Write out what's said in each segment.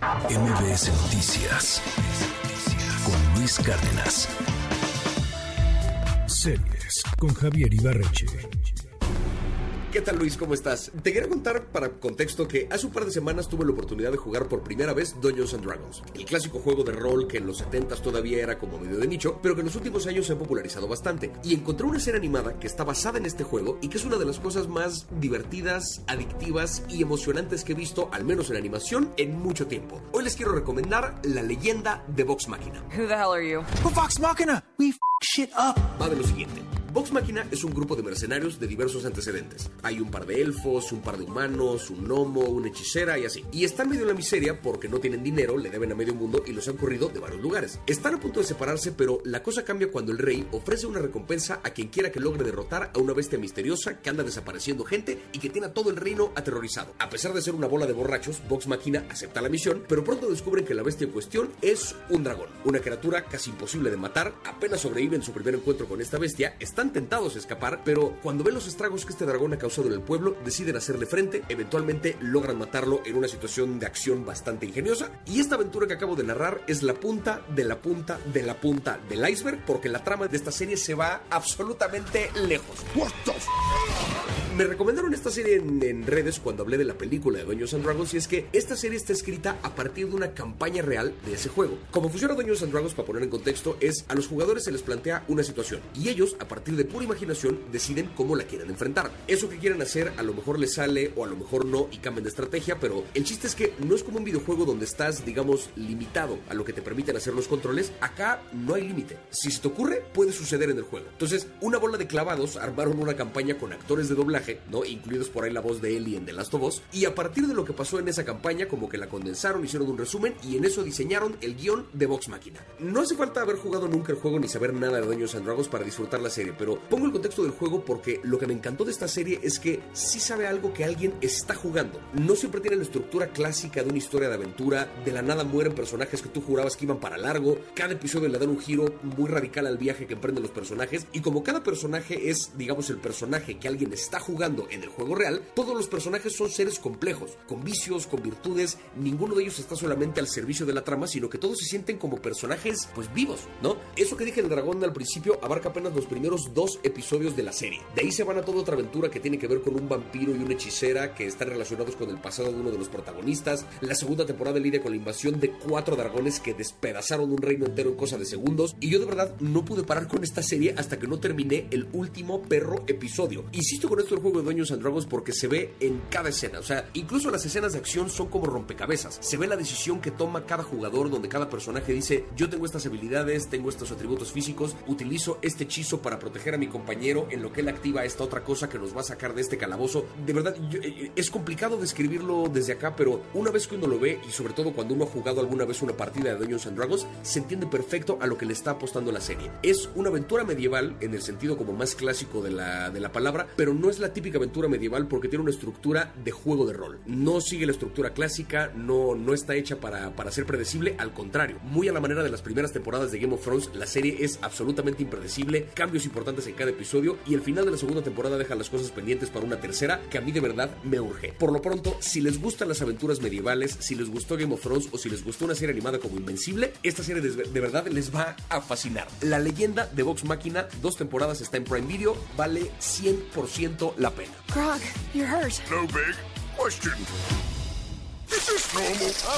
MBS Noticias con Luis Cárdenas. Series con Javier Ibarreche. ¿Qué tal Luis? ¿Cómo estás? Te quería contar para contexto que hace un par de semanas tuve la oportunidad de jugar por primera vez Dungeons and Dragons, el clásico juego de rol que en los 70s todavía era como medio de nicho, pero que en los últimos años se ha popularizado bastante. Y encontré una serie animada que está basada en este juego y que es una de las cosas más divertidas, adictivas y emocionantes que he visto, al menos en animación, en mucho tiempo. Hoy les quiero recomendar La leyenda de Vox Machina. Who the hell are you? Vox Machina! We f shit up! Va de lo siguiente. Vox Machina es un grupo de mercenarios de diversos antecedentes. Hay un par de elfos, un par de humanos, un gnomo, una hechicera y así. Y están medio en la miseria porque no tienen dinero, le deben a medio mundo y los han corrido de varios lugares. Están a punto de separarse, pero la cosa cambia cuando el rey ofrece una recompensa a quien quiera que logre derrotar a una bestia misteriosa que anda desapareciendo gente y que tiene a todo el reino aterrorizado. A pesar de ser una bola de borrachos, Vox Machina acepta la misión, pero pronto descubren que la bestia en cuestión es un dragón, una criatura casi imposible de matar. Apenas sobreviven su primer encuentro con esta bestia, están tentados a escapar, pero cuando ven los estragos que este dragón ha causado en el pueblo, deciden hacerle frente, eventualmente logran matarlo en una situación de acción bastante ingeniosa, y esta aventura que acabo de narrar es la punta de la punta de la punta del iceberg, porque la trama de esta serie se va absolutamente lejos. Me recomendaron esta serie en, redes cuando hablé de la película de Dungeons and Dragons y es que esta serie está escrita a partir de una campaña real de ese juego. Como funciona Dungeons and Dragons, para poner en contexto, es a los jugadores se les plantea una situación y ellos, a partir de pura imaginación, deciden cómo la quieren enfrentar. Eso que quieren hacer a lo mejor les sale o a lo mejor no y cambian de estrategia, pero el chiste es que no es como un videojuego donde estás, digamos, limitado a lo que te permiten hacer los controles. Acá no hay límite. Si se te ocurre, puede suceder en el juego. Entonces, una bola de clavados armaron una campaña con actores de doblaje ¿no? Incluidos por ahí la voz de Ellie en The Last of Us. Y a partir de lo que pasó en esa campaña, como que la condensaron, hicieron un resumen y en eso diseñaron el guion de Vox Machina. No hace falta haber jugado nunca el juego ni saber nada de Dungeons and Dragons para disfrutar la serie, pero pongo el contexto del juego porque lo que me encantó de esta serie es que sí sabe algo que alguien está jugando. No siempre tiene la estructura clásica de una historia de aventura, de la nada mueren personajes que tú jurabas que iban para largo, cada episodio le da un giro muy radical al viaje que emprenden los personajes y como cada personaje es, digamos, el personaje que alguien está jugando en el juego real, todos los personajes son seres complejos, con vicios, con virtudes, ninguno de ellos está solamente al servicio de la trama, sino que todos se sienten como personajes, pues vivos, ¿no? Eso que dije del dragón al principio abarca apenas los primeros dos episodios de la serie. De ahí se van a toda otra aventura que tiene que ver con un vampiro y una hechicera que están relacionados con el pasado de uno de los protagonistas. La segunda temporada lidia con la invasión de cuatro dragones que despedazaron un reino entero en cosa de segundos. Y yo de verdad no pude parar con esta serie hasta que no terminé el último perro episodio. Insisto con esto del juego de Dungeons and Dragons porque se ve en cada escena. O sea, incluso las escenas de acción son como rompecabezas. Se ve la decisión que toma cada jugador, donde cada personaje dice: Yo tengo estas habilidades, tengo estos atributos físicos, utilizo este hechizo para proteger a mi compañero en lo que él activa esta otra cosa que nos va a sacar de este calabozo. De verdad, eh, es complicado describirlo desde acá, pero una vez que uno lo ve, y sobre todo cuando uno ha jugado alguna vez una partida de Dungeons and Dragons, se entiende perfecto a lo que le está apostando la serie. Es una aventura medieval en el sentido como más clásico de la, de la palabra, pero no es la típica aventura medieval porque tiene una estructura de juego de rol. No sigue la estructura clásica, no, no está hecha para, para ser predecible, al contrario, muy a la manera de las primeras temporadas de Game of Thrones, la serie es absolutamente impredecible, cambios importantes en cada episodio y el final de la segunda temporada deja las cosas pendientes para una tercera que a mí de verdad me urge. Por lo pronto, si les gustan las aventuras medievales, si les gustó Game of Thrones o si les gustó una serie animada como Invencible, esta serie de, verdad les va a fascinar. La leyenda de Vox Máquina, dos temporadas está en Prime Video, vale 100% la pena. Grog, you're hurt. No big question.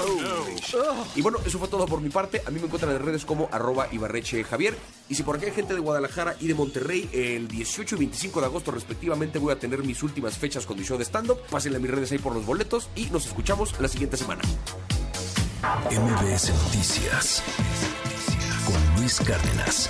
Oh, no. Y bueno, eso fue todo por mi parte. A mí me encuentran en redes como arroba Ibarreche Javier. Y si por aquí hay gente de Guadalajara y de Monterrey, el 18 y 25 de agosto respectivamente voy a tener mis últimas fechas con mi show de stand-up. Pásenle a mis redes ahí por los boletos y nos escuchamos la siguiente semana. MBS Noticias con Luis Cárdenas.